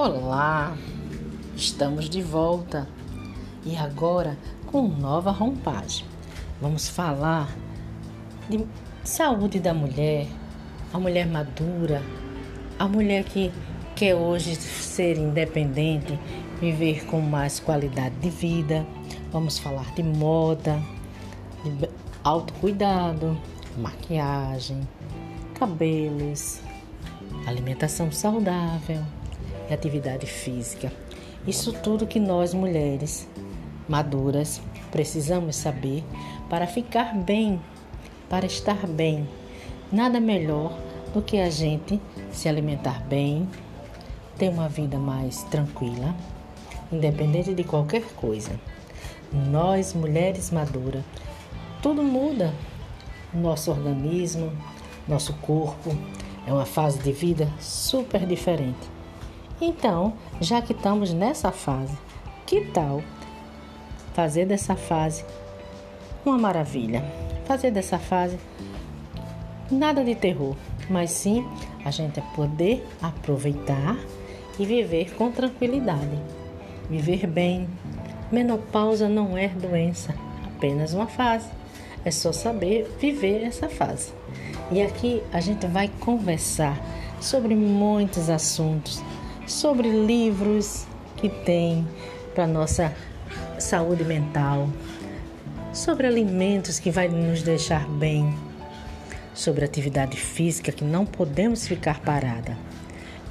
Olá, estamos de volta e agora com nova roupagem. Vamos falar de saúde da mulher, a mulher madura, a mulher que quer hoje ser independente, viver com mais qualidade de vida. Vamos falar de moda, de autocuidado, maquiagem, cabelos, alimentação saudável e atividade física. Isso tudo que nós mulheres maduras precisamos saber para ficar bem, para estar bem. Nada melhor do que a gente se alimentar bem, ter uma vida mais tranquila, independente de qualquer coisa. Nós, mulheres maduras, tudo muda. Nosso organismo, nosso corpo, é uma fase de vida super diferente. Então, já que estamos nessa fase, que tal fazer dessa fase uma maravilha? Fazer dessa fase nada de terror, mas sim a gente poder aproveitar e viver com tranquilidade. Viver bem. Menopausa não é doença, apenas uma fase. É só saber viver essa fase. E aqui a gente vai conversar sobre muitos assuntos sobre livros que tem para nossa saúde mental, sobre alimentos que vai nos deixar bem, sobre atividade física que não podemos ficar parada.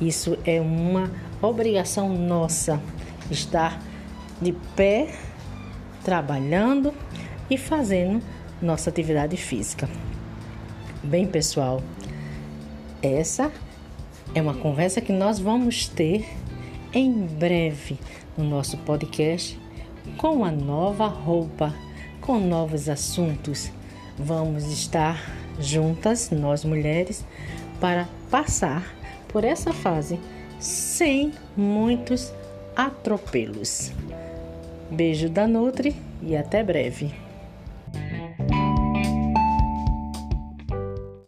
Isso é uma obrigação nossa estar de pé, trabalhando e fazendo nossa atividade física. Bem, pessoal, essa é uma conversa que nós vamos ter em breve no nosso podcast com a nova roupa, com novos assuntos. Vamos estar juntas, nós mulheres, para passar por essa fase sem muitos atropelos. Beijo da Nutri e até breve.